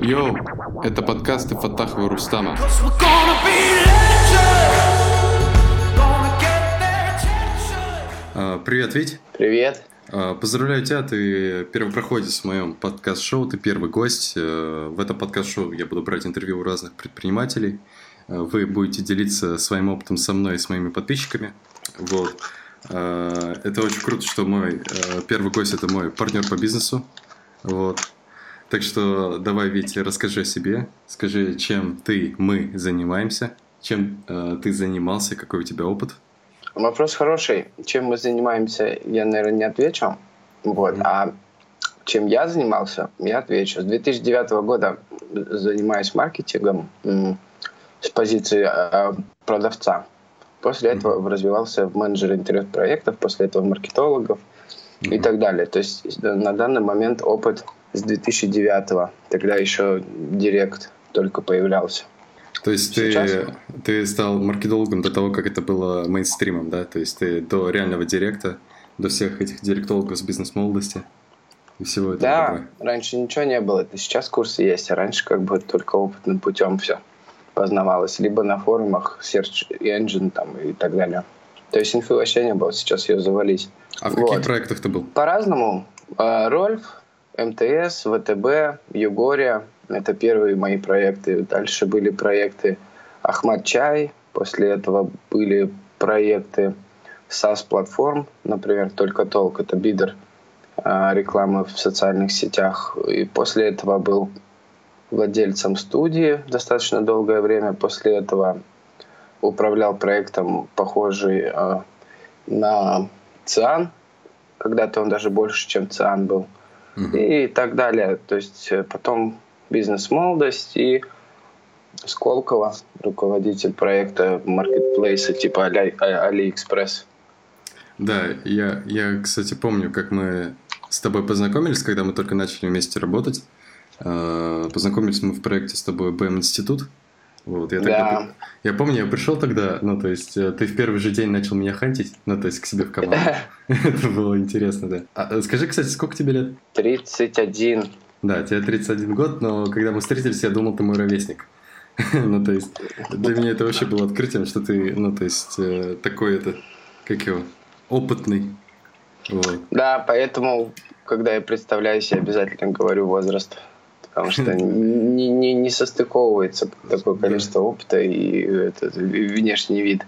Йоу, это подкасты Фатахова Рустама. А, Привет, Вить. Привет. А, Поздравляю тебя, ты первопроходец в моем подкаст-шоу, ты первый гость. Э, В этом подкаст-шоу я буду брать интервью у разных предпринимателей. Вы будете делиться своим опытом со мной и с моими подписчиками. Вот. Это очень круто, что мой первый гость – это мой партнер по бизнесу. Вот. Так что давай, Витя, расскажи о себе, скажи, чем ты, мы занимаемся, чем э, ты занимался, какой у тебя опыт. Вопрос хороший. Чем мы занимаемся, я, наверное, не отвечу. Вот. А чем я занимался, я отвечу. С 2009 года занимаюсь маркетингом с позиции э, продавца. После этого развивался в менеджере интернет-проектов, после этого маркетологов и так далее. То есть на данный момент опыт с 2009 Тогда еще директ только появлялся. То есть ты, Сейчас? ты стал маркетологом до того, как это было мейнстримом, да? То есть ты до реального директа, до всех этих директологов с бизнес-молодости и всего этого. Да, добра. раньше ничего не было. Это сейчас курсы есть, а раньше как бы только опытным путем все познавалось. Либо на форумах Search Engine там и так далее. То есть инфы вообще не было, сейчас ее завались. А в каких Вот. проектах ты был? По-разному. Э, Рольф, МТС, ВТБ, Югория. Это первые мои проекты. Дальше были проекты Ахмад Чай. После этого были проекты SaaS-платформ, например, Только Толк. Это бидер э, рекламы в социальных сетях. И после этого был владельцем студии достаточно долгое время. После этого управлял проектом, похожий э, на ЦИАН. Когда-то он даже больше, чем ЦИАН был. И так далее. То есть э, потом бизнес-молодость и Сколково, руководитель проекта маркетплейса типа Али, А- Алиэкспресс. Да, я, я, кстати, помню, как мы с тобой познакомились, когда мы только начали вместе работать. Э, Познакомились мы в проекте с тобой БМ Институт. Вот, я, тогда, Да. я помню, я пришел тогда, ну, то есть, э, ты в первый же день начал меня хантить, ну, то есть, к себе в команду. Это было интересно, да. А, э, скажи, кстати, сколько тебе лет? 31. Да, тебе 31 год, но когда мы встретились, я думал, ты мой ровесник. Ну, то есть, для меня это вообще было открытием, что ты, ну, то есть, э, такой это, как его, опытный. Вот. Да, поэтому, когда я представляюсь, я обязательно говорю возраст. Потому что не, не, не состыковывается такое количество опыта и этот внешний вид.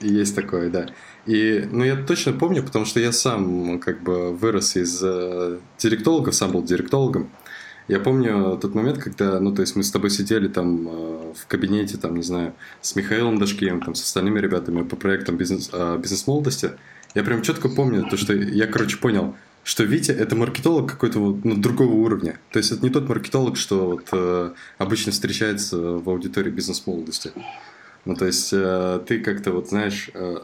Есть такое, да. И, ну, я точно помню, потому что я сам как бы вырос из э, директологов, сам был директологом. Я помню тот момент, когда, ну, то есть мы с тобой сидели там э, в кабинете, там, не знаю, с Михаилом Дашкиевым, там, с остальными ребятами по проектам бизнес, э, бизнес-молодости. Я прям четко помню то, что я, короче, понял, что Витя это маркетолог какой-то вот, ну, другого уровня. То есть это не тот маркетолог, что вот, э, обычно встречается в аудитории бизнес-молодости. Ну, то есть э, ты как-то вот, знаешь, э,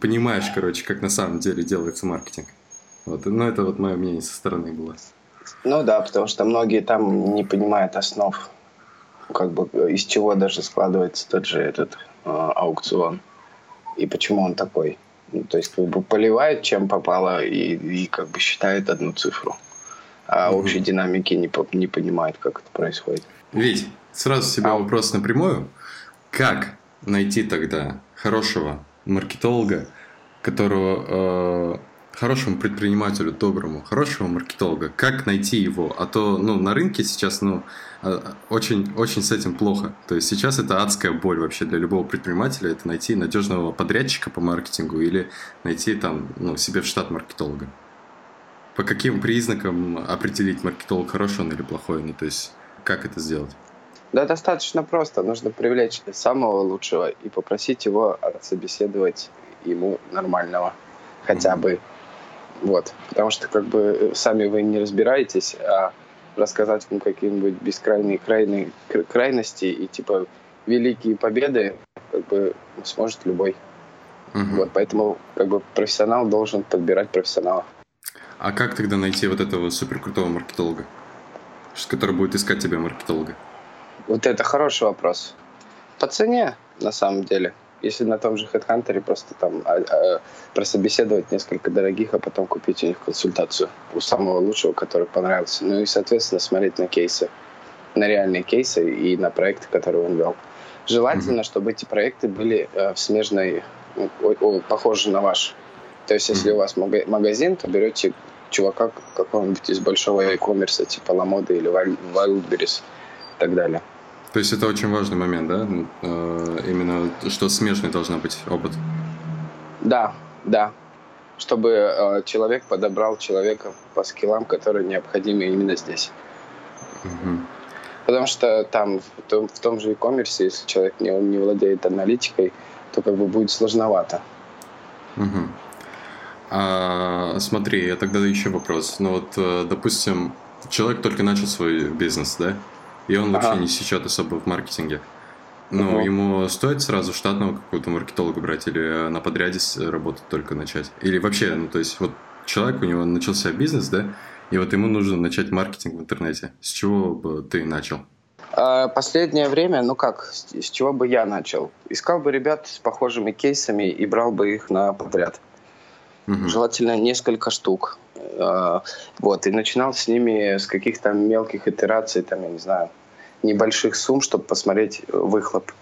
понимаешь, короче, как на самом деле делается маркетинг. Вот, ну, это вот мое мнение со стороны было. Ну да, потому что многие там не понимают основ, как бы из чего даже складывается тот же этот э, аукцион и почему он такой. Ну, то есть как бы поливают чем попало и, и как бы считают одну цифру, а Мгм. общей динамики не, не понимают, как это происходит. Вить, сразу себе А. вопрос напрямую. Как найти тогда хорошего маркетолога, которого э, хорошему предпринимателю, доброму, хорошего маркетолога, как найти его? А то, ну, на рынке сейчас, ну, э, очень, очень с этим плохо. То есть сейчас это адская боль вообще для любого предпринимателя, это найти надежного подрядчика по маркетингу или найти там, ну, себе в штат маркетолога. По каким признакам определить, маркетолог хороший он или плохой? Ну, то есть, как это сделать? Да, достаточно просто. Нужно привлечь самого лучшего и попросить его отсобеседовать ему нормального. Хотя бы. Вот. Потому что как бы э, сами вы не разбираетесь, а рассказать вам какие-нибудь бескрайние крайные, кр- крайности и типа великие победы как бы сможет любой. Мгм. Вот. Поэтому как бы профессионал должен подбирать профессионала. А как тогда найти вот этого суперкрутого маркетолога, который будет искать тебя маркетолога? Вот это хороший вопрос. По цене, на самом деле. Если на том же HeadHunter просто там а, а, прособеседовать несколько дорогих, а потом купить у них консультацию у самого лучшего, который понравился. Ну и, соответственно, смотреть на кейсы. на реальные кейсы и на проекты, которые он вел. Желательно, mm-hmm. чтобы эти проекты были э, в смежной, о, о, похожи на ваш. То есть, если mm-hmm. у вас магазин, то берете чувака какого-нибудь из большого e-commerce, типа Ламода или Wildberries и так далее. То есть это очень важный момент, да? Э, именно, что смежный должна быть опыт. Да, да. Чтобы э, человек подобрал человека по скиллам, которые необходимы именно здесь. Угу. Потому что там, в том, в том же e-commerce, если человек не, не владеет аналитикой, то как бы будет сложновато. Угу. А, смотри, я тогда еще вопрос. Ну вот, э, допустим, человек только начал свой бизнес, да? И он ага. вообще не сечет особо в маркетинге. Ну, угу. ему стоит сразу штатного какого-то маркетолога брать или на подряде работать только начать? Или вообще, ну, то есть, вот человек, у него начался бизнес, да, и вот ему нужно начать маркетинг в интернете. С чего бы ты начал? А, последнее время, ну как, с чего бы я начал? Искал бы ребят с похожими кейсами и брал бы их на подряд. Угу. Желательно несколько штук. А, вот, и начинал с ними с каких-то мелких итераций, там, я не знаю, небольших сумм, чтобы посмотреть выхлоп.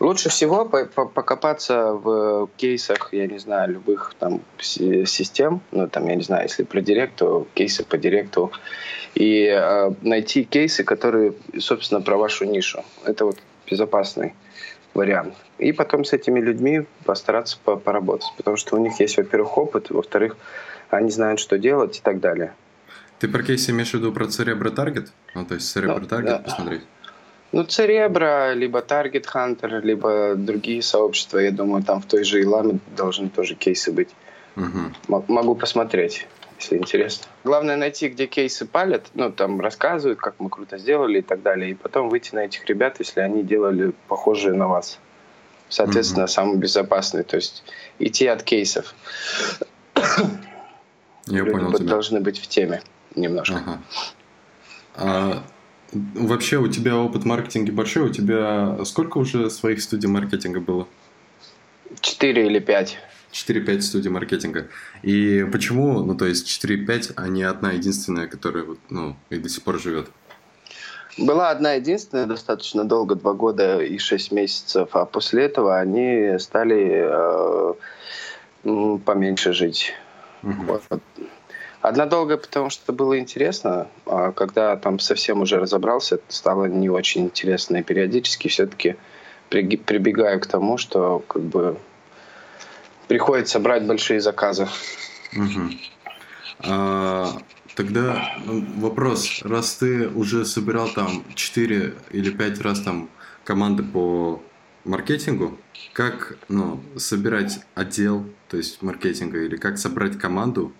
Лучше всего покопаться в кейсах, я не знаю, любых там систем, ну там, я не знаю, если про директ, то кейсы по директу, и э, найти кейсы, которые, собственно, про вашу нишу. Это вот безопасный вариант. И потом с этими людьми постараться поработать, потому что у них есть, во-первых, опыт, во-вторых, они знают, что делать и так далее. Ты про кейсы имеешь в виду про Cerebro Target? Ну, то есть Cerebro ну, Target да. посмотреть? Ну, Cerebro, либо Target Hunter, либо другие сообщества, я думаю, там в той же Иламе должны тоже кейсы быть. Угу. Могу посмотреть, если интересно. Главное найти, где кейсы палят, ну, там рассказывают, как мы круто сделали и так далее, и потом выйти на этих ребят, если они делали похожие на вас. Соответственно, угу. самый безопасный, то есть идти от кейсов. Я Люди понял тебя. должны быть в теме немножко. Ага. А, вообще у тебя опыт маркетинга большой? У тебя сколько уже своих студий маркетинга было? Четыре или пять. 4-5 студий маркетинга. И почему, ну, то есть 4-5, а не одна единственная, которая, ну, и до сих пор живет? Была одна единственная достаточно долго, два года и шесть месяцев, а после этого они стали э, поменьше жить. Угу. Вот. Одна долгая, потому что было интересно, а когда там совсем уже разобрался, стало не очень интересно. И периодически все-таки прибегаю к тому, что как бы приходится брать большие заказы. Угу. А, тогда ну, вопрос, раз ты уже собирал там 4 или 5 раз там команды по маркетингу, как ну, собирать отдел, то есть маркетинга, или как собрать команду,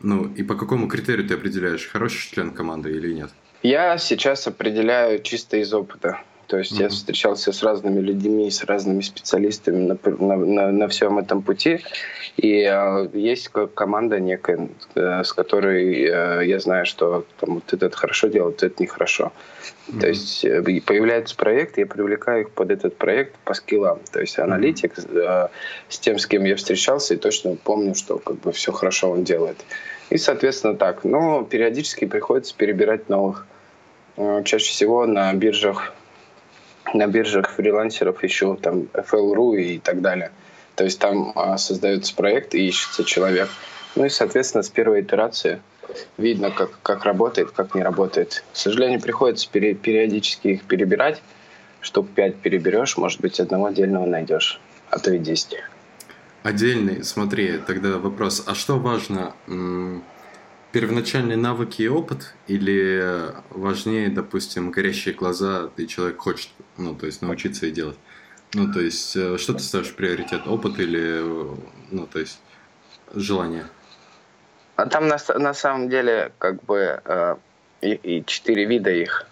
ну и по какому критерию ты определяешь, хороший член команды или нет? Я сейчас определяю чисто из опыта. То есть mm-hmm. я встречался с разными людьми, с разными специалистами на, на, на, на всем этом пути. И э, есть команда некая, э, с которой э, я знаю, что там, вот этот хорошо делает, этот нехорошо. Mm-hmm. То есть э, появляется проект, я привлекаю их под этот проект по скиллам. То есть аналитик mm-hmm. э, с тем, с кем я встречался, и точно помню, что как бы все хорошо он делает. И, соответственно, так. Но периодически приходится перебирать новых. Э, чаще всего на биржах на биржах фрилансеров еще там FL.ru и так далее. То есть там а, создается проект и ищется человек. Ну и, соответственно, с первой итерации видно, как, как работает, как не работает. К сожалению, приходится пере, периодически их перебирать. Штук пять переберешь, может быть, одного отдельного найдешь, а то и десять. Отдельный, смотри, тогда вопрос, а что важно, первоначальные навыки и опыт, или важнее, допустим, горящие глаза, и человек хочет, ну, то есть научиться и делать? Ну, то есть, э, что ты ставишь приоритет, опыт или, ну, то есть, желание? А там на, на самом деле, как бы, э, и, и четыре вида их.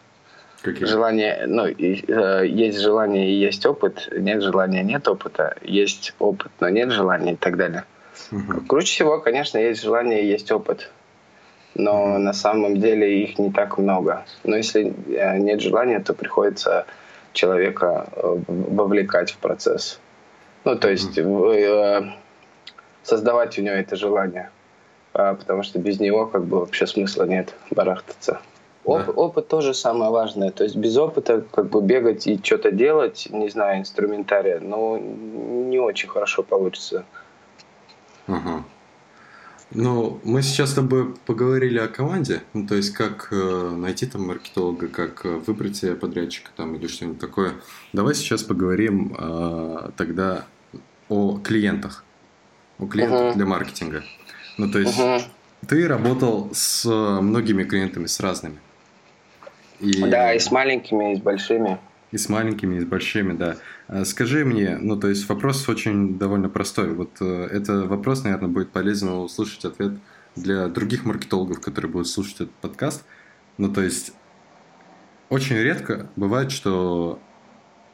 Какие? Желание, ну, и, э, есть желание и есть опыт, нет желания, нет опыта, есть опыт, но нет желания и так далее. Угу. Круче всего, конечно, есть желание и есть опыт но на самом деле их не так много. Но если э, нет желания, то приходится человека э, вовлекать в процесс. Ну, то есть mm-hmm. создавать у него это желание. А, потому что без него как бы вообще смысла нет барахтаться. Оп- да. Опыт тоже самое важное. То есть без опыта как бы бегать и что-то делать, не знаю, инструментария, ну, не очень хорошо получится. Ага. Ну, мы сейчас с тобой поговорили о команде, ну, то есть как э, найти там маркетолога, как э, выбрать себе подрядчика там или что-нибудь такое. Давай сейчас поговорим э, тогда о клиентах, о клиентах uh-huh. для маркетинга. Ну, то есть uh-huh. ты работал с многими клиентами, с разными. И... Да, и с маленькими, и с большими. И с маленькими, и с большими, да. А скажи мне, ну, то есть вопрос очень довольно простой. Вот э, это вопрос, наверное, будет полезно услышать ответ для других маркетологов, которые будут слушать этот подкаст. Ну, то есть очень редко бывает, что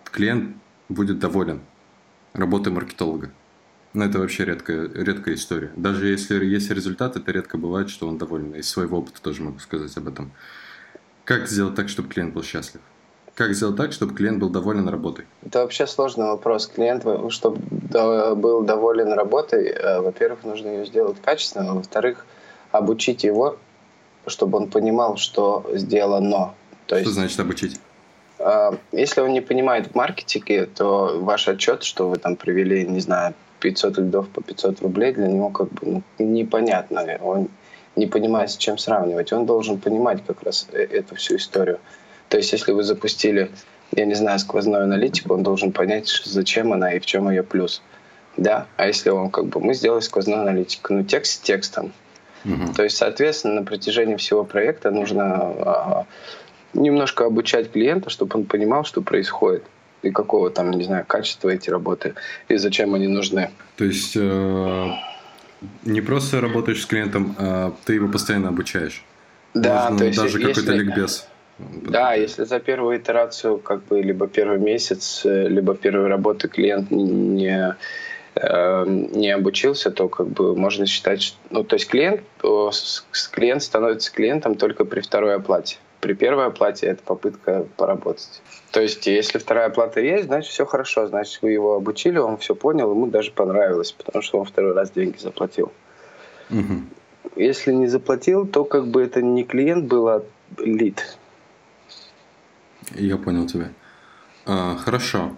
клиент будет доволен работой маркетолога. Но это вообще редкая, редкая история. Даже если есть результат, это редко бывает, что он доволен. Из своего опыта тоже могу сказать об этом. Как сделать так, чтобы клиент был счастлив? Как сделать так, чтобы клиент был доволен работой? Это вообще сложный вопрос. Клиент, чтобы был доволен работой, э, во-первых, нужно ее сделать качественно, во-вторых, обучить его, чтобы он понимал, что сделано. То есть, что значит обучить? Э, если он не понимает в маркетинге, то ваш отчет, что вы там привели, не знаю, 500 лидов по 500 рублей, для него как бы ну, непонятно. Он не понимает, с чем сравнивать. Он должен понимать как раз э, эту всю историю. То есть, если вы запустили, я не знаю, сквозную аналитику, он должен понять, зачем она и в чем ее плюс. Да, а если он как бы мы сделали сквозную аналитику, ну текст текстом. Угу. То есть, соответственно, на протяжении всего проекта нужно а, немножко обучать клиента, чтобы он понимал, что происходит и какого там, не знаю, качества эти работы и зачем они нужны. То есть э, не просто работаешь с клиентом, а ты его постоянно обучаешь. Да, Можно то есть даже какой-то ликбез. Да, если за первую итерацию, как бы, либо первый месяц, э, либо первой работы клиент не, э, не обучился, то как бы можно считать, что, ну, то есть клиент, клиент становится клиентом только при второй оплате. При первой оплате это попытка поработать. То есть, если вторая оплата есть, значит, все хорошо. Значит, вы его обучили, он все понял, ему даже понравилось, потому что он второй раз деньги заплатил. Угу. Если не заплатил, то как бы это не клиент был, а лид. Я понял тебя. А, хорошо.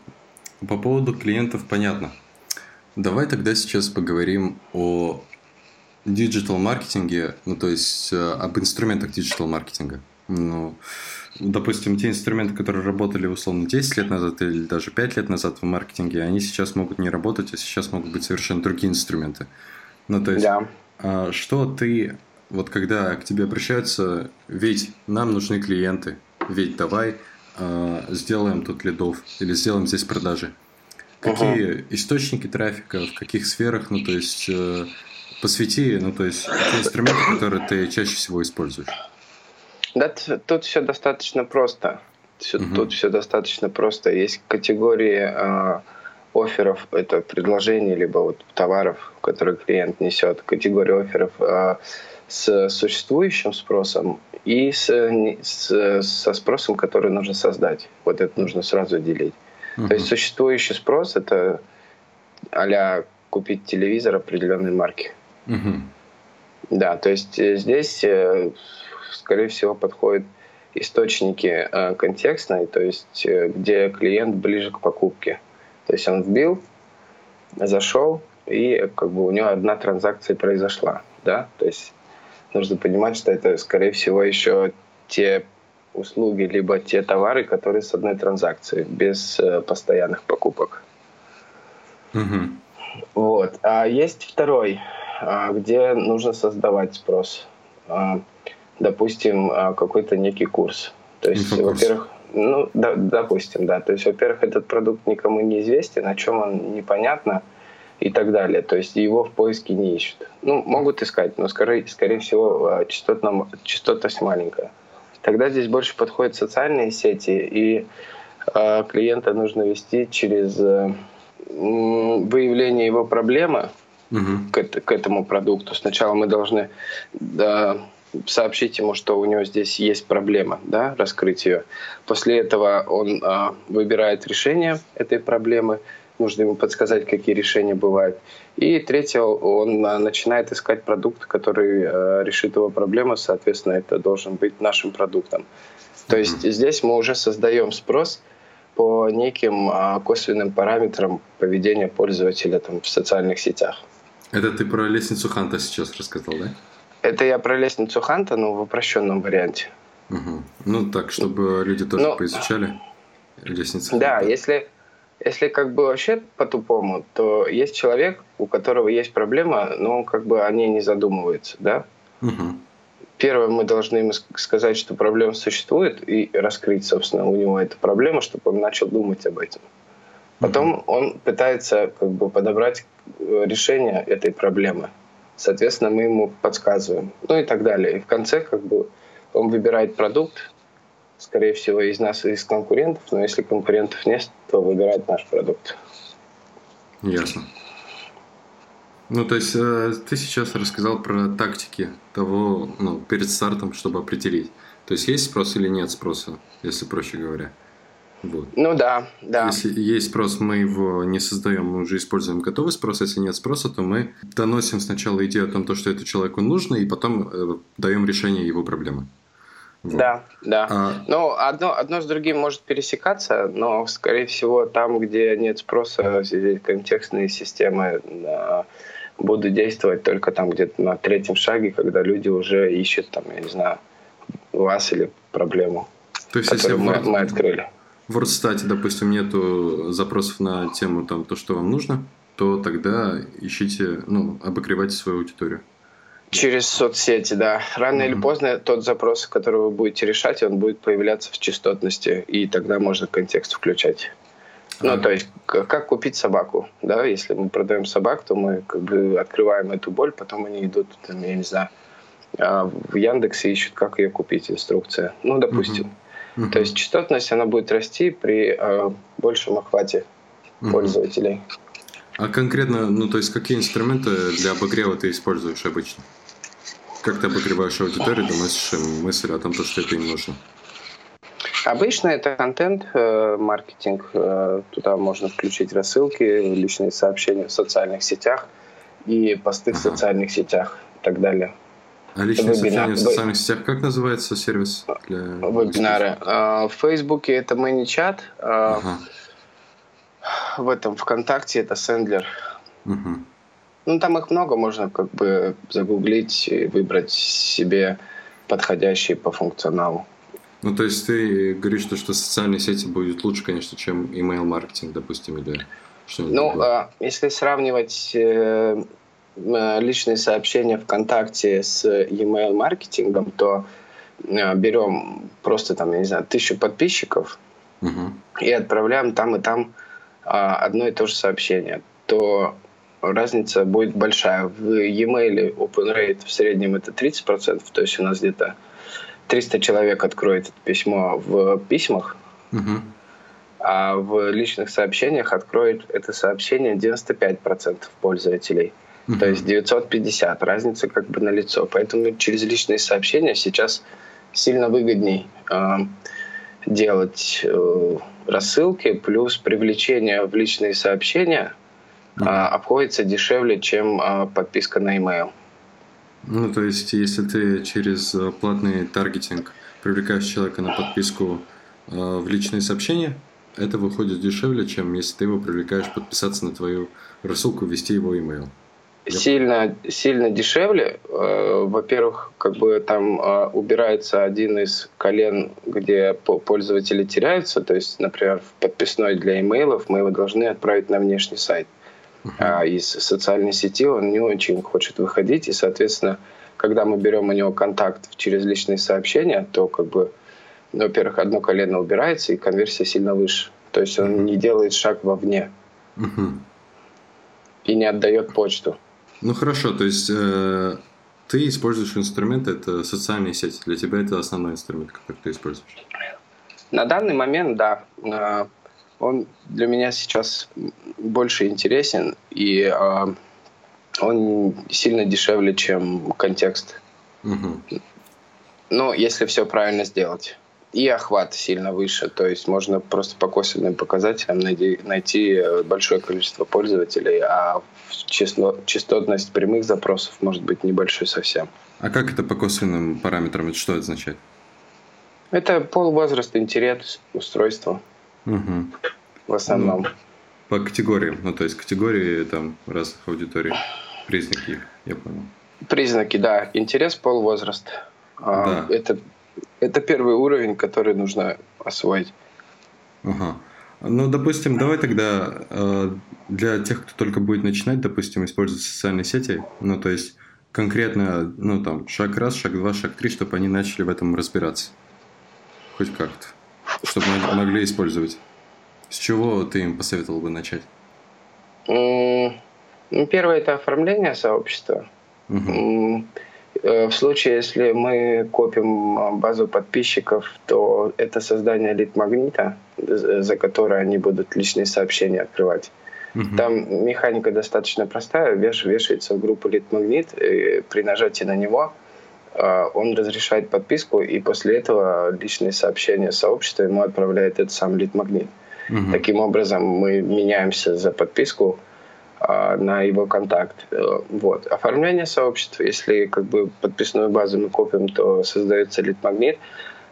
По поводу клиентов понятно. Давай тогда сейчас поговорим о digital маркетинге, ну то есть э, об инструментах digital маркетинга. Ну, допустим, те инструменты, которые работали условно 10 лет назад или даже 5 лет назад в маркетинге, они сейчас могут не работать, а сейчас могут быть совершенно другие инструменты. Ну, то есть, да. а что ты, вот когда к тебе обращаются, ведь нам нужны клиенты, ведь давай а, сделаем тут лидов или сделаем здесь продажи. Какие uh источники трафика, в каких сферах, ну, то есть, э, посвяти, ну, то есть, те инструменты, которые ты чаще всего используешь. Да, тут все достаточно просто. Все, угу. Тут все достаточно просто. Есть категории э, офферов, это предложений, либо вот товаров, которые клиент несет. Категория офферов э, с существующим спросом и с, с, со спросом, который нужно создать. Вот это нужно сразу делить. Угу. То есть существующий спрос это а купить телевизор определенной марки. Угу. Да, то есть э, здесь э, скорее всего, подходят источники э, контекстные, то есть где клиент ближе к покупке. То есть он вбил, зашел, и как бы у него одна транзакция произошла. Да? То есть нужно понимать, что это, скорее всего, еще те услуги, либо те товары, которые с одной транзакции, без э, постоянных покупок. Угу. Вот. А есть второй, а, где нужно создавать спрос. А, допустим, а, какой-то некий курс. То есть, во-первых, ну, да, допустим, да. То есть, во-первых, этот продукт никому не известен, о чем он непонятно и так далее. То есть его в поиске не ищут. Ну, могут искать, но скорее, скорее всего а, частотно, частотность маленькая. Тогда здесь больше подходят социальные сети, и э, клиента нужно вести через э, выявление его проблемы угу. к, к этому продукту. Сначала мы должны да, сообщить ему, что у него здесь есть проблема, да, раскрыть ее. После этого он а, выбирает решение этой проблемы, нужно ему подсказать, какие решения бывают. И третье, он начинает искать продукт, который э, решит его проблему, соответственно, это должен быть нашим продуктом. То есть здесь мы уже создаем спрос по неким э, косвенным параметрам поведения пользователя там, в социальных сетях. Это ты про лестницу Ханта сейчас рассказал, да? Это я про лестницу Ханта, но в упрощенном варианте. Угу. Ну так, чтобы люди тоже но, поизучали лестницу. Да, Ханта. если если как бы вообще по-тупому, то есть человек, у которого есть проблема, но он как бы о ней не задумывается, да? Угу. Первое, мы должны ему сказать, что проблема существует, и раскрыть, собственно, у него эту проблему, чтобы он начал думать об этом. Потом угу. он пытается как бы подобрать э, решение этой проблемы. Соответственно, мы ему подсказываем. Ну и так далее. И в конце как бы он выбирает продукт, скорее всего, из нас из конкурентов, но если конкурентов нет, то выбирает наш продукт. Ясно. Ну, то есть э, ты сейчас рассказал про тактики того, ну, перед стартом, чтобы определить. То есть есть спрос или нет спроса, если проще говоря. Вот. Ну да, да. Если есть спрос, мы его не создаем, мы уже используем готовый спрос. Если нет спроса, то мы доносим сначала идею о том, что это человеку нужно, и потом э, даем решение его проблемы. Вот. Да, да. А... Ну, одно, одно с другим может пересекаться, но, скорее всего, там, где нет спроса, контекстные системы да, будут действовать только там где-то на третьем шаге, когда люди уже ищут, там, я не знаю, вас или проблему, То есть, которую если мы, мы открыли. В WordStat, допустим, нету запросов на тему там, то, что вам нужно, то тогда ищите, ну, обогревайте свою аудиторию. Через соцсети, да. Рано mm-hmm. или поздно тот запрос, который вы будете решать, он будет появляться в частотности, и тогда можно контекст включать. Ну, то есть, как купить собаку, да, если мы продаем собак, то мы как бы открываем эту боль, потом они идут, там, я не знаю, а, в Яндексе ищут, как ее купить, инструкция. Ну, допустим. Uh-huh. Uh-huh. То есть частотность, она будет расти при э, большем охвате uh-huh. пользователей. А конкретно, ну, то есть, какие инструменты для обогрева ты используешь обычно? Как ты обогреваешь аудиторию, доносишь им мысль о том, что это им нужно? Обычно это контент, э, маркетинг. Э, туда можно включить рассылки, личные сообщения в социальных сетях и посты ага. в социальных сетях и так далее. А личные сообщения в социальных сетях, как называется сервис? Для... Вебинары. Э, в Фейсбуке это ManyChat. Ага. В этом ВКонтакте это Сендлер. Угу. Ну, там их много, можно как бы загуглить и выбрать себе подходящие по функционалу. Ну, то есть ты говоришь, что, что социальные сети будут лучше, конечно, чем email маркетинг, допустим, или что-нибудь Ну, а, если сравнивать э, э, личные сообщения ВКонтакте с email маркетингом, то э, берем просто там, я не знаю, тысячу подписчиков угу. и отправляем там и там э, одно и то же сообщение, то разница будет большая. В e-mail open rate в среднем это 30%, то есть у нас где-то 300 человек откроет это письмо в письмах, угу. а в личных сообщениях откроет это сообщение 95% пользователей. Угу. То есть 950. Разница как бы на лицо. Поэтому через личные сообщения сейчас сильно выгодней э, делать э, рассылки, плюс привлечение в личные сообщения mm обходится дешевле, чем а, подписка на email. Ну, то есть, если ты через э, платный таргетинг привлекаешь человека на подписку э, в личные сообщения, это выходит дешевле, чем если ты его привлекаешь подписаться на твою рассылку, ввести его email. Сильно, сильно дешевле. Э, во-первых, как бы там убирается один из колен, где пользователи теряются. То есть, например, в подписной для имейлов мы его должны отправить на внешний сайт uh-huh. из социальной сети, он не очень хочет выходить, и, соответственно, когда мы берем у него контакт через личные сообщения, то, как бы, ну, во-первых, одно колено убирается, и конверсия сильно выше. То есть он не делает шаг вовне uh-huh. и не отдает почту. Ну хорошо, то есть э, ты используешь инструмент, это социальные сети. Для тебя это основной инструмент, который ты используешь? На данный момент, да. Он для меня сейчас больше интересен, и э, он сильно дешевле, чем контекст. Угу. Ну, если все правильно сделать. и охват сильно выше. То есть можно просто по косвенным показателям найти, найти э, большое количество пользователей, а число, частотность прямых запросов может быть небольшой совсем. А как это по косвенным параметрам? Это что это означает? Это пол, возраст, интерес, устройство. Угу. В основном. Ну, по категориям, ну то есть категории там разных аудиторий, признаки, я понял. Признаки, да. Интерес, пол, возраст. А, да. Это это первый уровень, который нужно освоить. Ага. Ну, допустим, давай тогда э, для тех, кто только будет начинать, допустим, использовать социальные сети, ну, то есть конкретно, ну, там, шаг раз, шаг два, шаг три, чтобы они начали в этом разбираться. Хоть как-то. Чтобы могли использовать. С чего ты им посоветовал бы начать? Ну, первое – это оформление сообщества. Угу. Э, в случае, если мы копим а, базу подписчиков, то это создание лид-магнита, за которое они будут личные сообщения открывать. Угу. Там механика достаточно простая. Веш, вешается в группу лид-магнит, при нажатии на него он разрешает подписку, и после этого личные сообщения сообщества ему отправляет этот сам лид-магнит. Угу. Таким образом, мы меняемся за подписку, а, на его контакт. Э, вот. Оформление сообщества, если как бы подписную базу мы копим, то создается лид-магнит.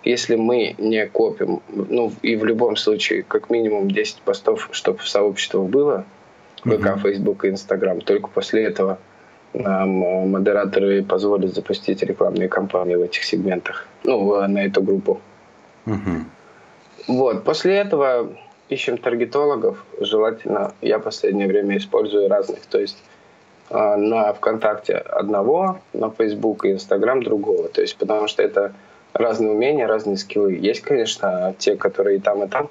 Если мы не копим, ну и в любом случае как минимум 10 постов, чтобы в сообществах было, ВК, mm Facebook и Instagram, только после этого нам э, модераторы позволят запустить рекламные кампании в этих сегментах, ну, на эту группу. Mm-hmm. Вот, после этого ищем таргетологов, желательно, я в последнее время использую разных, то есть а, на ВКонтакте одного, на Facebook и Инстаграм другого, то есть потому что это разные умения, разные скиллы. Есть, конечно, те, которые и там, и там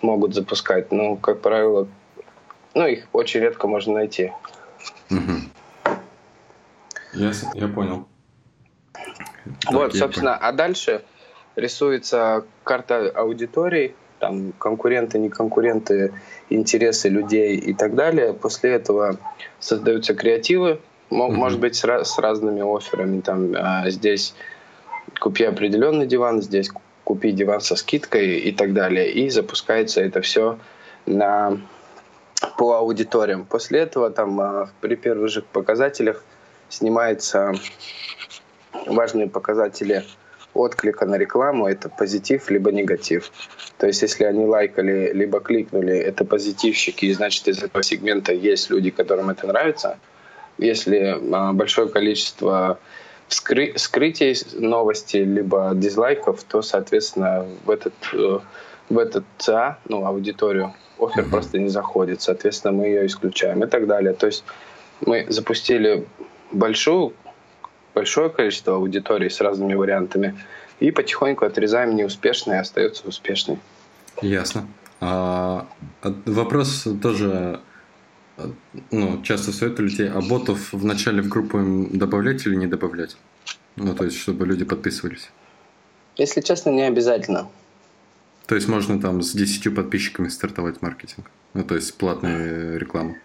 могут запускать, но, как правило, ну, их очень редко можно найти. Угу. Я, я понял. Вот, так, собственно, понял. а дальше рисуется карта аудитории, там конкуренты, не конкуренты, интересы людей и так далее. После этого создаются креативы, mm-hmm. может быть, с, с разными офферами. Там а, здесь купи определенный диван, здесь купи диван со скидкой и так далее. И запускается это все на по аудиториям. После этого там а, при первых же показателях снимаются важные показатели отклика на рекламу это позитив либо негатив. То есть если они лайкали либо кликнули, это позитивщики, и значит из этого сегмента есть люди, которым это нравится. Если а, большое количество скры скрытий новости либо дизлайков, то, соответственно, в этот, э, в этот ЦА, ну, аудиторию, офер mm-hmm. просто не заходит. Соответственно, мы ее исключаем и так далее. То есть мы запустили большую большое количество аудиторий с разными вариантами, и потихоньку отрезаем неуспешный, и остается успешный. Ясно. А, вопрос тоже ну, часто советую людей, а ботов в начале в группу добавлять или не добавлять? Ну, то есть, чтобы люди подписывались. Если честно, не обязательно. То есть можно там с 10 подписчиками стартовать маркетинг? Ну, то есть платную рекламу?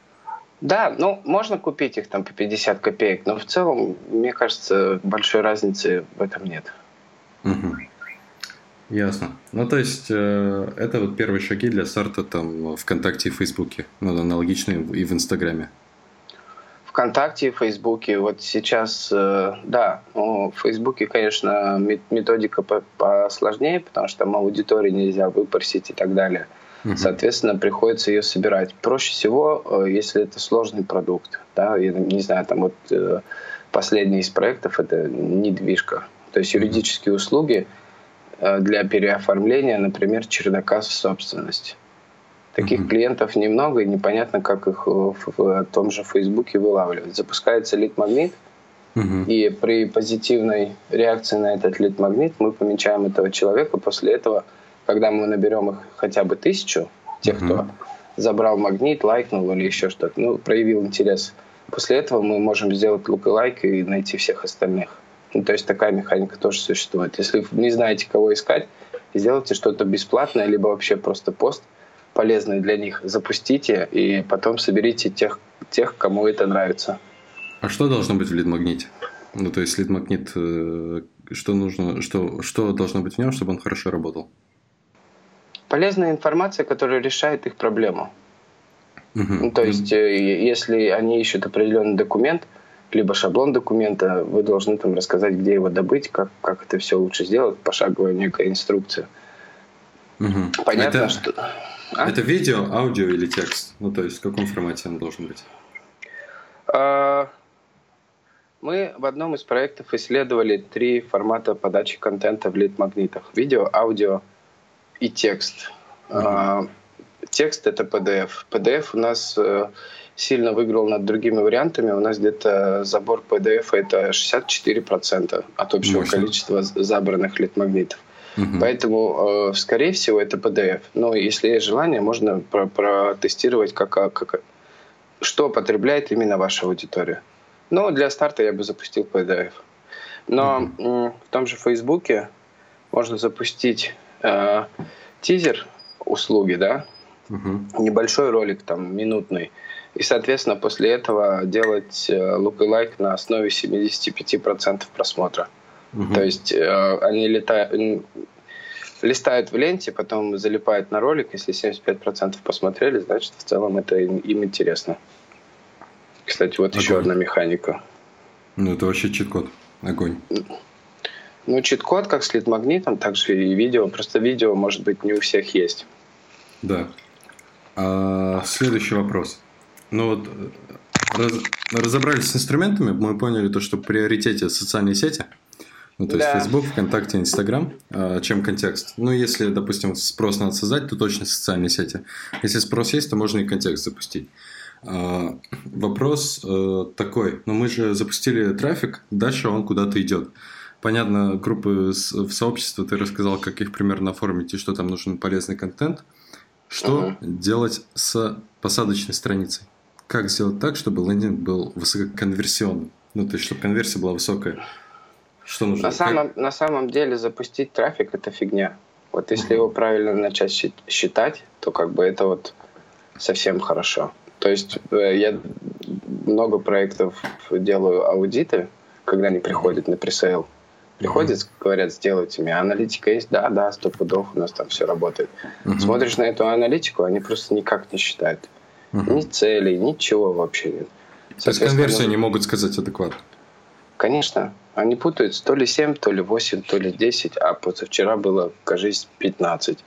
Да, ну, можно купить их там по 50 копеек, но в целом, мне кажется, большой разницы в этом нет. Угу. Ясно. Ну, то есть, э, это вот первые шаги для старта там ВКонтакте и Фейсбуке, ну, аналогичные и в Инстаграме. ВКонтакте и Фейсбуке. Вот сейчас, э, да, ну, в Фейсбуке, конечно, методика посложнее, потому что там аудитории нельзя выпросить и так далее. Угу. Соответственно, приходится ее собирать. Проще всего, э, если это сложный продукт. Да, я не знаю, там вот э, последний из проектов это недвижка. То есть юридические услуги э, для переоформления, например, чердака в собственность. Таких mm клиентов немного, и непонятно, как их в, в том же Фейсбуке вылавливать. Запускается лид-магнит, mm и при позитивной реакции на этот лид-магнит мы помечаем этого человека. После этого когда мы наберем их хотя бы тысячу, тех, mm-hmm. кто забрал магнит, лайкнул или еще что-то, ну, проявил интерес. После этого мы можем сделать лук и лайк и найти всех остальных. Ну, то есть такая механика тоже существует. Если вы не знаете, кого искать, сделайте что-то бесплатное, либо вообще просто пост полезный для них, запустите и потом соберите тех, тех кому это нравится. А что должно быть в лид-магните? Ну, то есть лид-магнит, э, что нужно, что, что должно быть в нем, чтобы он хорошо работал? Полезная информация, которая решает их проблему. Угу. Ну, то есть, э, если они ищут определенный документ, либо шаблон документа, вы должны там рассказать, где его добыть, как, как это все лучше сделать, пошаговая некая инструкция. Угу. Понятно, это, что... А? Это видео, аудио или текст? Ну, то есть, в каком формате он должен быть? А, мы в одном из проектов исследовали три формата подачи контента в лид-магнитах. Видео, аудио и текст. Mm-hmm. Текст — это PDF. PDF у нас э, сильно выиграл над другими вариантами. У нас где-то забор PDF — это 64% от общего Мощно. количества забранных лид-магнитов. Угу. Поэтому, э, скорее всего, это PDF. Но если есть желание, можно про протестировать, как, как, что потребляет именно ваша аудитория. Но для старта я бы запустил PDF. Но угу. в том же Фейсбуке можно запустить э, тизер услуги, да, угу. небольшой ролик, там, минутный, и, соответственно, после этого делать э, look-alike на основе 75% просмотра. Угу. То есть э, они летают, листают в ленте, потом залипают на ролик. Если 75% посмотрели, значит, в целом это им, им интересно. Кстати, вот Огонь. еще одна механика. Ну, это вообще чит-код. Огонь. Ну, чит-код, как с лид-магнитом, также и видео. Просто видео, может быть, не у всех есть. Да. А, следующий вопрос. Ну вот, раз, разобрались с инструментами, мы поняли то, что в приоритете социальные сети, ну то да. есть Facebook, ВКонтакте, Инстаграм, а, чем контекст. Ну если, допустим, спрос надо создать, то точно социальные сети. Если спрос есть, то можно и контекст запустить. А, вопрос э, такой, но ну, мы же запустили трафик, дальше он куда-то идет. Понятно, группы в сообщество, ты рассказал, как их примерно оформить и что там нужен полезный контент. Что uh-huh. делать с посадочной страницей? Как сделать так, чтобы лендинг был высококонверсионным? Ну, то есть, чтобы конверсия была высокая. Что нужно? На самом, на самом деле запустить трафик – это фигня. Вот если uh-huh. его правильно начать считать, то как бы это вот совсем хорошо. То есть э, я много проектов делаю аудиты, когда они приходят на пресейл. Приходят, говорят, сделайте мне. Аналитика есть? Да, да, сто пудов, у нас там все работает. Mm-hmm. Смотришь на эту аналитику, они просто никак не считают. Mm-hmm. Ни целей, ничего вообще нет. То есть конверсию не могут сказать адекватно? Конечно. Они путают то ли 7, то ли 8, то ли 10, а позавчера было, кажись, 15.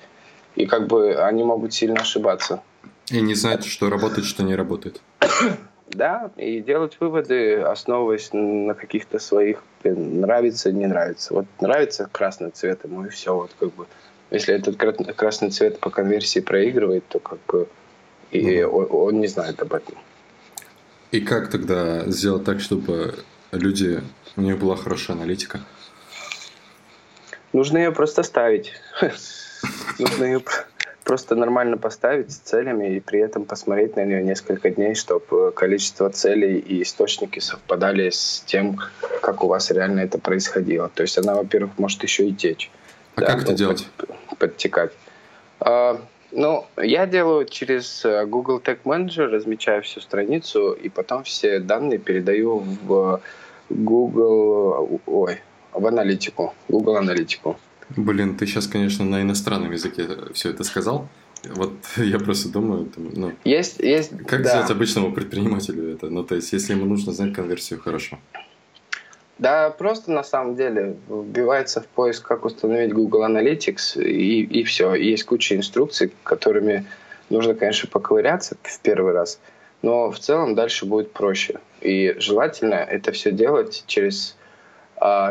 И как бы они могут сильно ошибаться. И не знать, что работает, что не работает. Да, и делать выводы, основываясь на каких-то своих нравится, не нравится. Вот нравится красный цвет ему, и все. Вот как бы, если этот красный цвет по конверсии проигрывает, то как бы и он, он не знает об этом. И как тогда сделать так, чтобы люди, у них была хорошая аналитика? Нужно ее просто ставить. Нужно ее просто нормально поставить с целями и при этом посмотреть на нее несколько дней, чтобы количество целей и источники совпадали с тем, как у вас реально это происходило. То есть она, во-первых, может еще и течь. А да, как это делать? подтекать. А, ну, я делаю через э, Google Tag Manager, размечаю всю страницу и потом все данные передаю в Google, ой, в аналитику, Google аналитику. Блин, ты сейчас, конечно, на иностранном языке все это сказал. Вот я просто думаю, там, ну, есть, есть, как да. сделать обычному предпринимателю это? Ну, то есть, если ему нужно знать конверсию, хорошо. Да, просто на самом деле вбивается в поиск, как установить Google Analytics, и, и все. Есть куча инструкций, которыми нужно, конечно, поковыряться в первый раз, но в целом дальше будет проще. И желательно это все делать через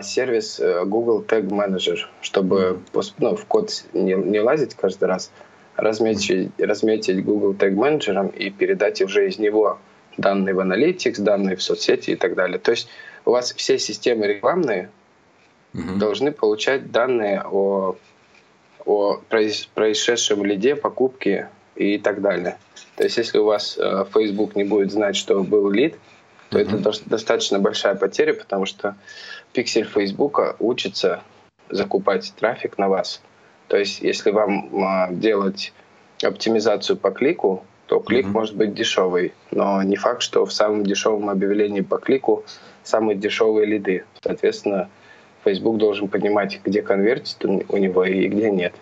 сервис э, Google Tag Manager, чтобы ну, в код не, не лазить каждый раз, разметить, разметить Google Tag Manager и передать уже из него данные в Analytics, данные в соцсети и так далее. То есть у вас все системы рекламные угу. должны получать данные о, о происшедшем лиде, покупке и так далее. То есть если у вас э, Facebook не будет знать, что был лид, то угу. это достаточно большая потеря, потому что пиксель Фейсбука учится закупать трафик на вас. То есть, если вам а, делать оптимизацию по клику, то клик mm-hmm. может быть дешевый, но не факт, что в самом дешевом объявлении по клику самые дешевые лиды. Соответственно, Facebook должен понимать, где конвертит у него и где нет.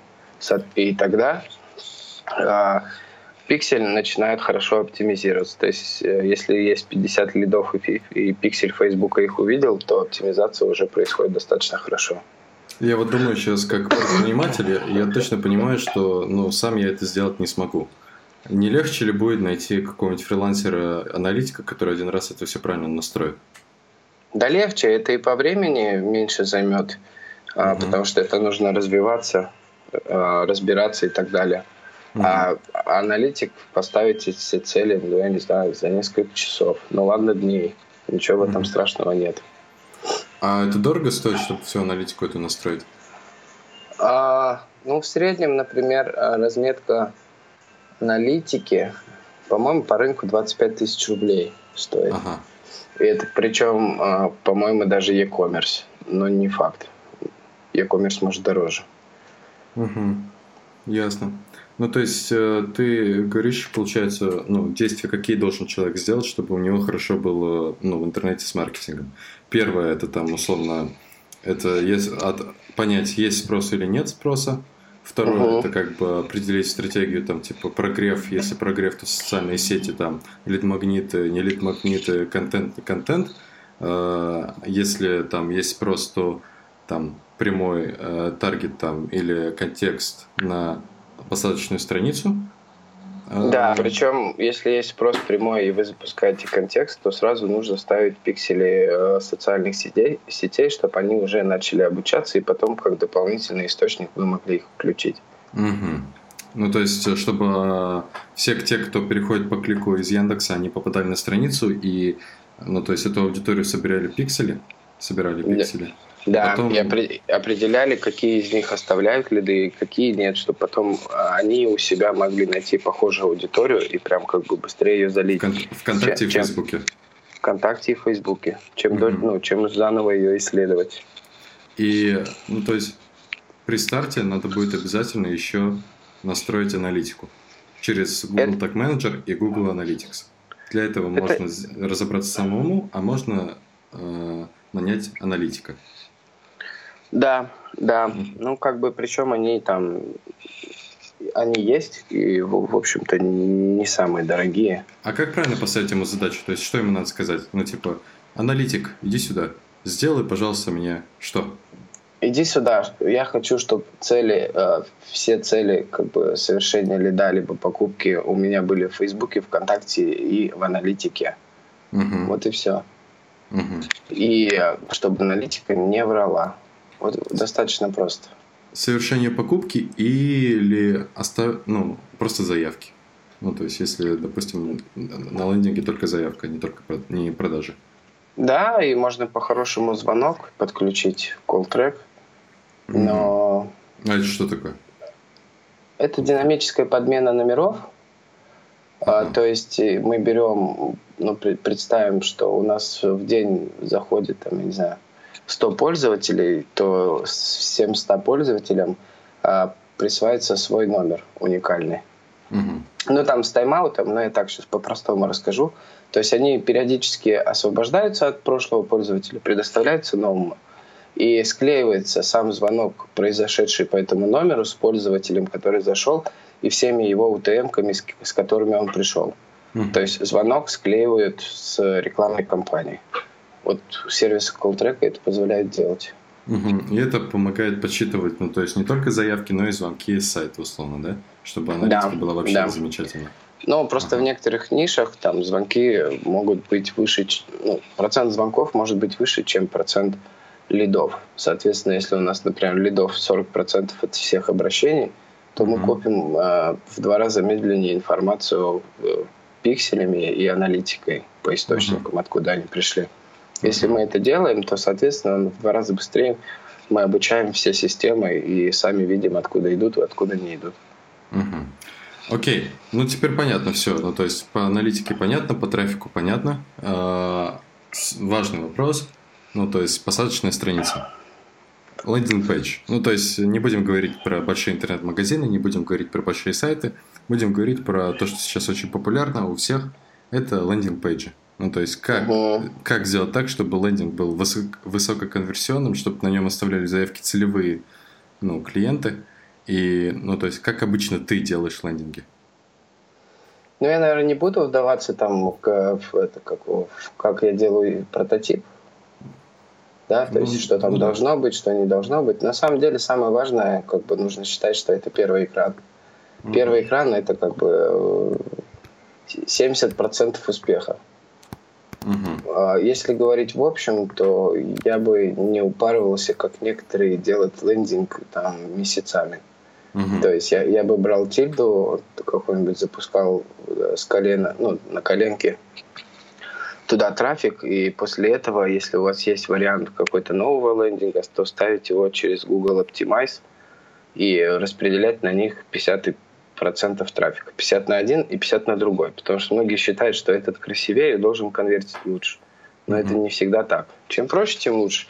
И тогда а, пиксель начинает хорошо оптимизироваться. То есть, э, если есть 50 лидов и, и пиксель Facebook их увидел, то оптимизация уже происходит достаточно хорошо. Я вот думаю сейчас, как предприниматель, я точно понимаю, что ну, сам я это сделать не смогу. Не легче ли будет найти какого-нибудь фрилансера-аналитика, который один раз это все правильно настроит? Да легче, это и по времени меньше займет, угу. потому что это нужно развиваться, а, разбираться и так далее. Угу. А аналитик поставить эти цели, ну, я не знаю, за несколько часов. Ну ладно, дней. Ничего в этом угу. страшного нет. А это дорого стоит, чтобы всю аналитику эту настроить? А, ну, в среднем, например, разметка аналитики, по-моему, по рынку 25 тысяч рублей стоит. Ага. И это причем, а, по-моему, даже e-commerce, но не факт. E-commerce может дороже. Угу. Ясно. Ну, то есть, э, ты говоришь, получается, ну, действия какие должен человек сделать, чтобы у него хорошо было, ну, в интернете с маркетингом. Первое, это там, условно, это есть, от, понять, есть спрос или нет спроса. Второе, uh-huh. это как бы определить стратегию, там, типа, прогрев, если прогрев, то социальные сети, там, лид-магниты, не лид-магниты, контент, контент. Э, если там есть спрос, то там прямой э, таргет там или контекст на посадочную страницу. Да, причем, если есть спрос прямой, и вы запускаете контекст, то сразу нужно ставить пиксели э, социальных сетей, сетей, чтобы они уже начали обучаться, и потом как дополнительный источник вы могли их включить. Угу. Ну, то есть, чтобы э, все те, кто переходит по клику из Яндекса, они попадали на страницу, и, ну, то есть, эту аудиторию собирали пиксели, собирали пиксели. Да. Да, потом... и определяли, какие из них оставляют лиды, какие нет, чтобы потом а, они у себя могли найти похожую аудиторию и прям как бы быстрее ее залить. Вконтакте и Фейсбуке. Вконтакте и Фейсбуке. Чем, mm-hmm. ну, чем заново ее исследовать. И, ну, то есть, при старте надо будет обязательно еще настроить аналитику через Google Это... Tag Manager и Google Analytics. Для этого Это... можно разобраться самому, а можно э, нанять аналитика. Да, да. Ну, как бы, причем они там, они есть, и, в, общем-то, не самые дорогие. А как правильно поставить ему задачу? То есть, что ему надо сказать? Ну, типа, аналитик, иди сюда, сделай, пожалуйста, мне что? Иди сюда. Я хочу, чтобы цели, э, все цели как бы совершения лида либо покупки у меня были в Фейсбуке, ВКонтакте и в аналитике. Угу. Вот и все. Угу. И э, чтобы аналитика не врала. Вот достаточно просто. Совершение покупки или остав... ну, просто заявки. Ну, то есть, если, допустим, на лендинге только заявка, не только не продажи. Да, и можно по-хорошему звонок подключить, call-трек, но... А это что такое? Это динамическая подмена номеров. А, то есть э, мы берем, ну, представим, что у нас в день заходит, там, я не знаю, 100 пользователей, то всем 100 пользователям а, присваивается свой номер уникальный. Угу. Ну, там с тайм-аутом, но я так сейчас по-простому расскажу. То есть они периодически освобождаются от прошлого пользователя, предоставляются новому. И склеивается сам звонок, произошедший по этому номеру, с пользователем, который зашел, и всеми его UTM-ками, с, с которыми он пришел. Mm-hmm. То есть звонок склеивают с рекламной кампанией. Вот сервис CallTrack это позволяет делать. Угу. И это помогает подсчитывать, ну, то есть не только заявки, но и звонки из сайта, условно, да? Чтобы аналитика да, была вообще да. замечательна. Но просто ага. в некоторых нишах там звонки могут быть выше, ну, процент звонков может быть выше, чем процент лидов. Соответственно, если у нас, например, лидов 40% от всех обращений, то мы копим э, в два раза медленнее информацию э, пикселями и аналитикой по источникам, uh откуда они пришли. Если мы это делаем, то, соответственно, в два раза быстрее мы обучаем все системы и сами видим, откуда идут и откуда не идут. Угу. Окей, ну теперь понятно все. Ну то есть по аналитике понятно, по трафику понятно. А, важный вопрос. Ну то есть посадочная страница. Лендинг пейдж. Ну то есть не будем говорить про большие интернет-магазины, не будем говорить про большие сайты. Будем говорить про то, что сейчас очень популярно у всех. Это лендинг пейджи. Ну, то есть, как, угу. как сделать так, чтобы лендинг был высок, высококонверсионным, чтобы на нем оставляли заявки целевые ну, клиенты. И, ну, то есть, как обычно ты делаешь лендинги? Ну, я, наверное, не буду вдаваться там в, в это, как, в, как я делаю прототип. Да, то ну, есть, что там ну, должно быть, что не должно быть. На самом деле, самое важное, как бы нужно считать, что это первый экран. Mm-hmm. Первый экран это как бы 70% успеха. Uh-huh. Если говорить в общем, то я бы не упарывался, как некоторые делают лендинг там месяцами. Uh-huh. То есть я, я бы брал тильду, какой-нибудь запускал э, с колена, ну, на коленке туда трафик, и после этого, если у вас есть вариант какой-то нового лендинга, то ставить его через Google Optimize и распределять на них 50 процентов трафика. 50 на один и 50 на другой. Потому что многие считают, что этот красивее и должен конвертить лучше. Но mm-hmm. это не всегда так. Чем проще, тем лучше.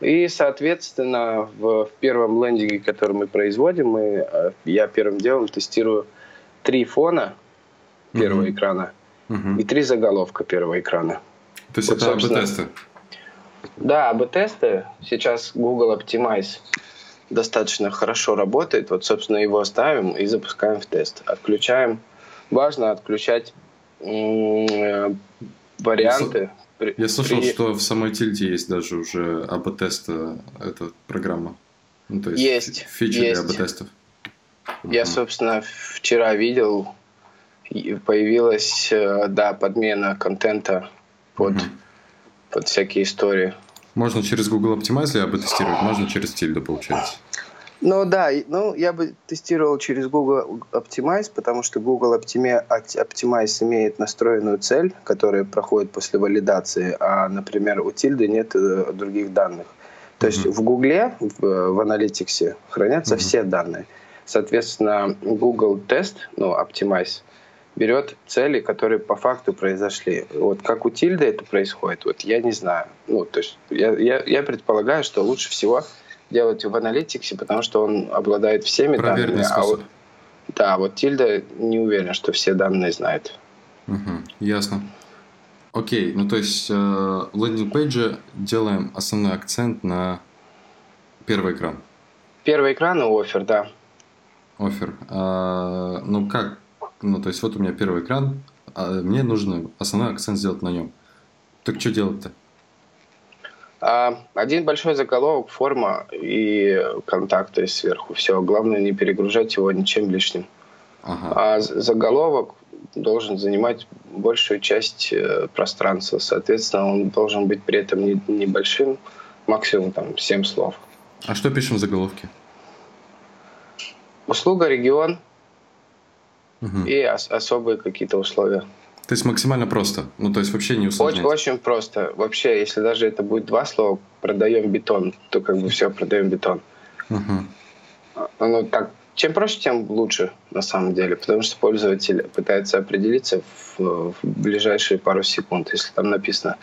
И, соответственно, в, в первом лендинге, который мы производим, мы, э, я первым делом тестирую три фона первого mm-hmm. экрана mm-hmm. и три заголовка первого экрана. То есть вот, это АБ-тесты? Да, АБ-тесты. Сейчас Google Optimize достаточно хорошо работает. Вот, собственно, его оставим и запускаем в тест. Отключаем. Важно отключать э, варианты. Я, я слышал, при... что в самой тильде есть даже уже АБ-теста, эта программа. Ну, то есть, есть фичи есть. для АБ-тестов. Я, собственно, вчера видел, появилась, э, да, подмена контента под, угу. под всякие истории. Можно через Google Optimize ли тестировать, можно через Tilda, получается. Ну да, ну я бы тестировал через Google Optimize, потому что Google Optimize имеет настроенную цель, которая проходит после валидации, а, например, у Tilda нет э, других данных. То mm-hmm. есть в Google, в, в Analytics хранятся mm-hmm. все данные. Соответственно, Google тест, ну, Optimize, берет цели, которые по факту произошли. Вот как у Тильды это происходит, вот я не знаю. Ну, то есть я, я, я предполагаю, что лучше всего делать в аналитиксе, потому что он обладает всеми Проверенный данными. Способ. А вот, да, вот Тильда не уверен, что все данные знает. Угу, ясно. Окей, ну то есть э, в лендинг-пейдже делаем основной акцент на первый экран. Первый экран и офер, да. Офер. А, ну как ну, то есть вот у меня первый экран, а мне нужно основной акцент сделать на нем. Так что делать-то? А, один большой заголовок, форма и контакты сверху. Все. Главное не перегружать его ничем лишним. Ага. А заголовок должен занимать большую часть э, пространства. Соответственно, он должен быть при этом не, небольшим, максимум там 7 слов. А что пишем в заголовке? Услуга, регион, угу. и ос- особые какие-то условия. То есть максимально просто, ну то есть вообще не усложнять. Очень, очень просто. Вообще, если даже это будет два слова, продаем бетон, то как бы все, продаем бетон. Угу. Ну так, чем проще, тем лучше на самом деле, потому что пользователь пытается определиться в, в ближайшие пару секунд. Если там написано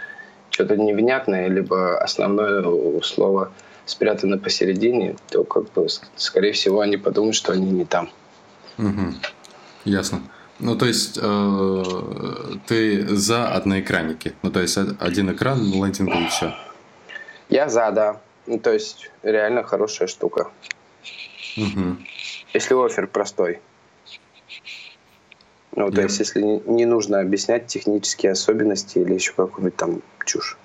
что-то невнятное, либо основное слово спрятано посередине, то как бы, скорее всего, они подумают, что они не там. Угу. Ясно. Ну, то есть, э, ты за одноэкранники? Ну, то есть, один экран, лендинг и все? Я за, да. Ну, то есть, реально хорошая штука. Угу. Если офер простой. Ну, то Я... есть, если не нужно объяснять технические особенности или еще какую-нибудь там чушь.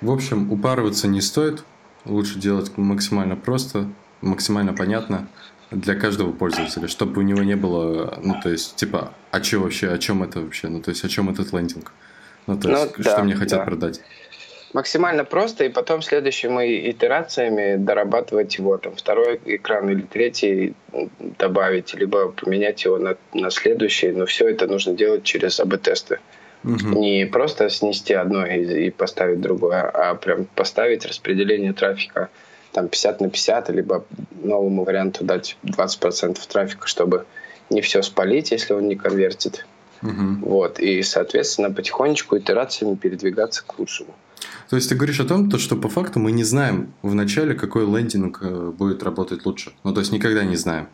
В общем, упарываться не стоит. Лучше делать максимально просто, максимально понятно для каждого пользователя, чтобы у него не было, ну, то есть, типа, а что вообще, о чем это вообще, ну, то есть, о чем этот лендинг, ну, то есть, ну, да, что мне хотят да. продать. Максимально просто, и потом следующими итерациями дорабатывать его, там, второй экран или третий добавить, либо поменять его на, на следующий, но все это нужно делать через АБ-тесты. Угу. Не просто снести одно и, и поставить другое, а прям поставить распределение трафика там 50 на 50, либо новому варианту дать 20% трафика, чтобы не все спалить, если он не конвертит. Угу. Вот, и, соответственно, потихонечку итерациями передвигаться к лучшему. То есть ты говоришь о том, то, что по факту мы не знаем в начале, какой лендинг э, будет работать лучше. Ну, то есть никогда не знаем.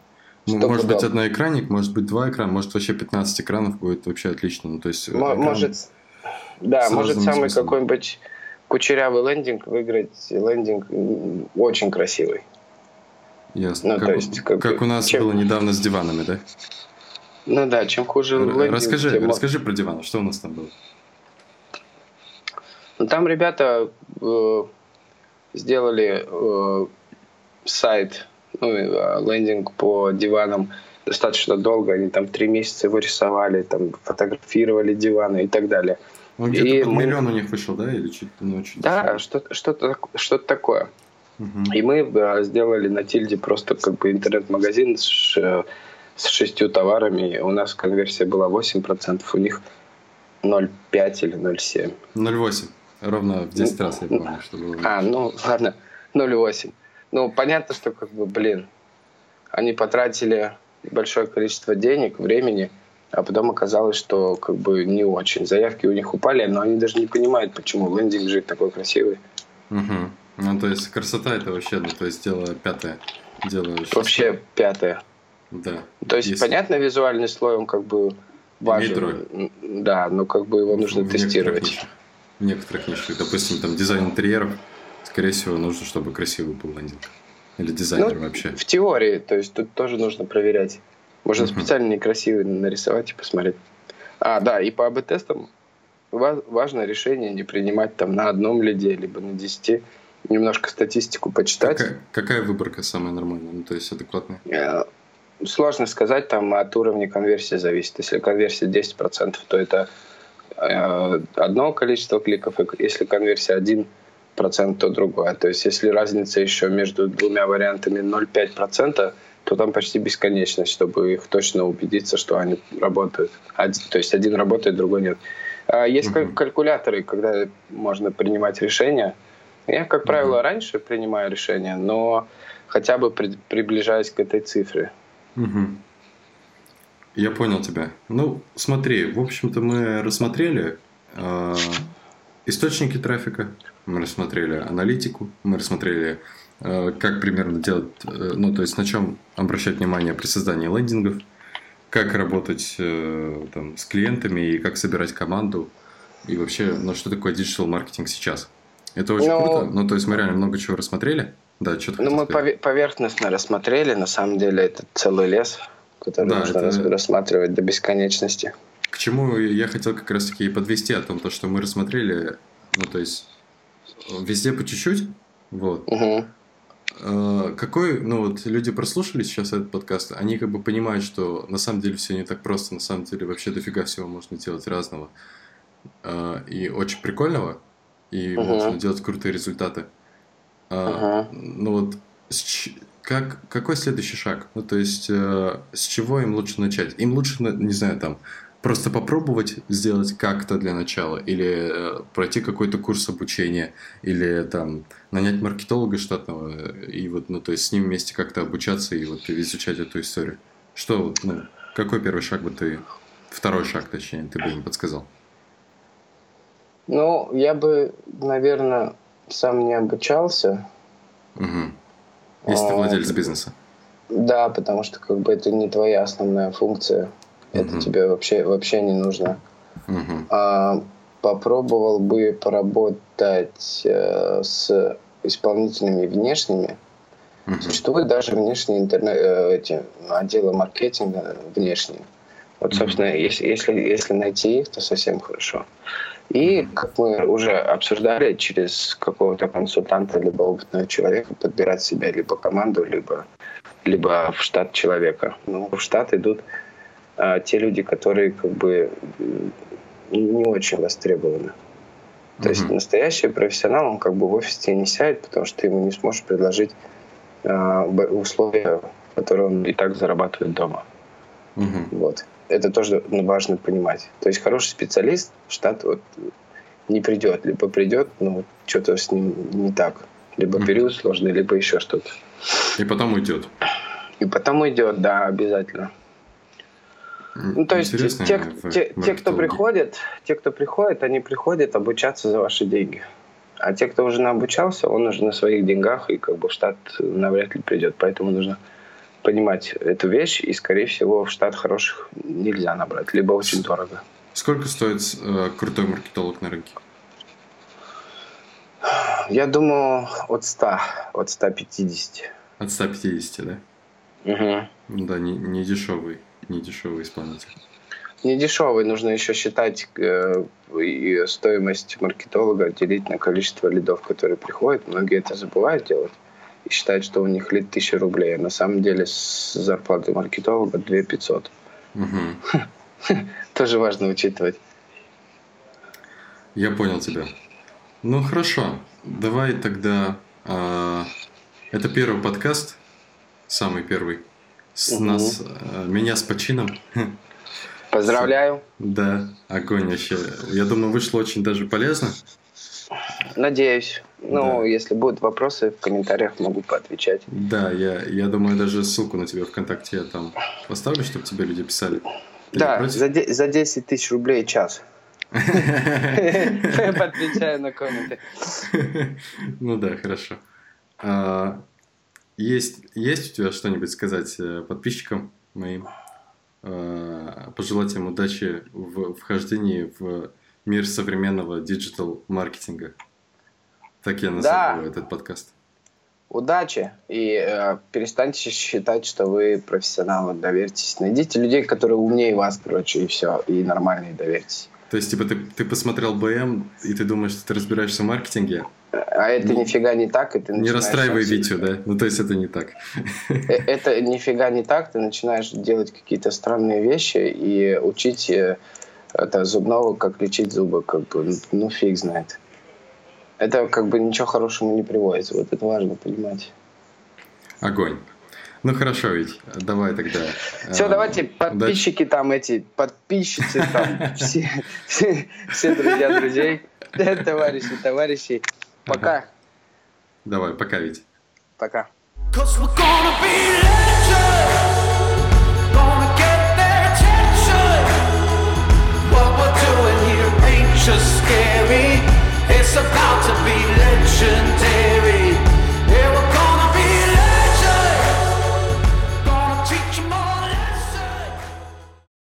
Что может быть, одноэкранник, может быть, два экрана, может, вообще 15 экранов будет вообще отлично. Ну, то есть, М- экран... Может, Да, может самый какой-нибудь кучерявый лендинг выиграть лендинг очень красивый. Ясно. Ну, как, то есть, как, как у нас чем... было недавно с диванами, да? Ну да, чем хуже лендинг, Расскажи, тем... расскажи про диван, что у нас там было? Ну, там ребята э, сделали э, сайт, ну, э, лендинг по диванам достаточно долго. Они там три месяца его рисовали, там фотографировали диваны и так далее. Он где-то мы... миллион у них вышел, да? Или чуть, ну, чуть да, что-то, что-то, что-то такое. Угу. И мы да, сделали на Тильде просто как бы интернет-магазин с, с шестью товарами. У нас конверсия была 8%, у них 0,5 или 0,7. 0,8. Ровно в 10 раз я помню, что было. А, ну ладно, 0,8. Ну, понятно, что как бы, блин, они потратили большое количество денег, времени, а потом оказалось, что как бы не очень. Заявки у них упали, но они даже не понимают, почему лендинг же такой красивый. Угу. Ну, то есть красота это вообще, ну, то есть дело пятое. Дело Вообще пятое. Да. То есть, Если... понятно, визуальный слой, он как бы важен. Да, но как бы его нужно в тестировать. Некоторых в некоторых нишах. Допустим, там дизайн интерьеров, скорее всего, нужно, чтобы красивый был лендинг. Или дизайнер ну, вообще. В теории, то есть тут тоже нужно проверять. Можно uh-huh. специально некрасивый нарисовать и посмотреть. А, да, и по АБ-тестам важно решение не принимать там на одном лиде, либо на десяти. Немножко статистику почитать. Какая, какая выборка самая нормальная, ну, то есть адекватная? Э, сложно сказать, там от уровня конверсии зависит. Если конверсия 10%, то это э, одно количество кликов, если конверсия 1%, то другое. То есть если разница еще между двумя вариантами 0,5%, то там почти бесконечность, чтобы их точно убедиться, что они работают. То есть один работает, другой нет. А есть uh-huh. калькуляторы, когда можно принимать решения. Я, как правило, uh-huh. раньше принимаю решения, но хотя бы при, приближаясь к этой цифре. Uh-huh. Я понял тебя. Ну, смотри, в общем-то мы рассмотрели э, источники трафика, мы рассмотрели аналитику, мы рассмотрели как примерно делать, э, ну, то есть на чем обращать внимание при создании лендингов, как работать э, там, с клиентами и как собирать команду, и вообще, ну, что такое digital маркетинг сейчас. Это очень ну, круто, ну, то есть мы реально много чего рассмотрели. Да, что Ну, мы сказать? поверхностно рассмотрели, на самом деле это целый лес, который да, нужно это... рассматривать до бесконечности. К чему я хотел как раз-таки подвести о том, то, что мы рассмотрели, ну, то есть везде по чуть-чуть, вот. Угу. Э, какой, ну вот люди прослушали сейчас этот подкаст, они как бы понимают, что на самом деле все не так просто, на самом деле вообще дофига всего можно делать разного э, и очень прикольного, и uh-huh. можно делать крутые результаты. Uh-huh. Ну вот как, какой следующий шаг? Ну, то есть, с чего им лучше начать? Им лучше, не знаю, там, просто попробовать сделать как-то для начала, или э, пройти какой-то курс обучения, или там нанять маркетолога штатного и вот, ну, то есть с ним вместе как-то обучаться и вот изучать эту историю. Что вот, ну, какой первый шаг бы ты, второй шаг, точнее, ты бы им подсказал? Ну, я бы, наверное, сам не обучался. Угу. Если а, ты владелец бизнеса. Да, потому что как бы это не твоя основная функция. Это тебе вообще, вообще не нужно. А, попробовал бы поработать э, с исполнителями внешними. Угу. Существуют даже внешние интернет, э, эти, отделы маркетинга внешние. Вот, собственно, mm если, если, если найти их, то совсем хорошо. И, как мы уже обсуждали, через какого-то консультанта, либо опытного человека подбирать себе либо команду, либо, либо в штат человека. Ну, в штат идут а, те люди, которые как бы не очень востребованы. То mm-hmm. есть настоящий профессионал, он как бы в офисе не сядет, потому что ты ему не сможешь предложить э, условия, которые он и так зарабатывает дома. Mm-hmm. Вот. Это тоже важно понимать. То есть хороший специалист в штат вот не придет, либо придет, но вот что-то с ним не так. Либо mm-hmm. период сложный, либо еще что-то. И потом уйдет. И потом уйдет, да, обязательно. Ну, то есть те, те, те, кто приходит, те, кто приходит, они приходят обучаться за ваши деньги. А те, кто уже наобучался, он уже на своих деньгах и как бы в штат навряд ли придет. Поэтому нужно понимать эту вещь, и, скорее всего, в штат хороших нельзя набрать, либо очень дорого. Сколько стоит э, крутой маркетолог на рынке? Я думаю, от 100, от 150. От 150, да? Угу. Да, не, не дешевый, не дешевый исполнитель. Не дешевый, нужно еще считать э, и стоимость маркетолога делить на количество лидов, которые приходят. Многие это забывают делать и считают, что у них лид 1000 рублей. А на самом деле с зарплаты маркетолога 2 500. Угу. Тоже важно учитывать. Я понял тебя. Ну хорошо, давай тогда. Э, это первый подкаст, самый первый. С Угу. нас, э, меня с почином. Поздравляю. Да, огонь вообще. Я думаю, вышло очень даже полезно. Надеюсь. Ну, Да. если будут вопросы, в комментариях могу поотвечать. Да, я, я думаю, даже ссылку на тебя ВКонтакте я там поставлю, чтобы тебе люди писали. Ты да, за, де- за 10 тысяч рублей час. Подвечаю на комменты. Ну да, хорошо. Есть, есть у тебя что-нибудь сказать э, подписчикам моим? А, Пожелать им удачи в вхождении в мир современного диджитал-маркетинга. Так я назову этот подкаст. Удачи и э, перестаньте считать, что вы профессионалы, доверьтесь. Найдите людей, которые умнее вас, короче, и все, и нормальные, доверьтесь. То есть, типа, ты, ты посмотрел БМ, и ты думаешь, что ты разбираешься в маркетинге? А это нифига не так, и ты Не расстраивай Витю, да? Ну, то есть, это не так. Э, Это нифига не так, ты начинаешь делать какие-то странные вещи и учить э, это зубного, как лечить зубы, как бы, ну, ну фиг знает. Это как бы ничего хорошему не приводит, вот это важно понимать. Огонь. Ну хорошо ведь, давай тогда. Все, э, давайте подписчики там эти, подписчицы там, все, все, все друзья друзей, товарищи, товарищи. Пока. Давай, пока ведь. Пока. Just scary. It's about to be legendary.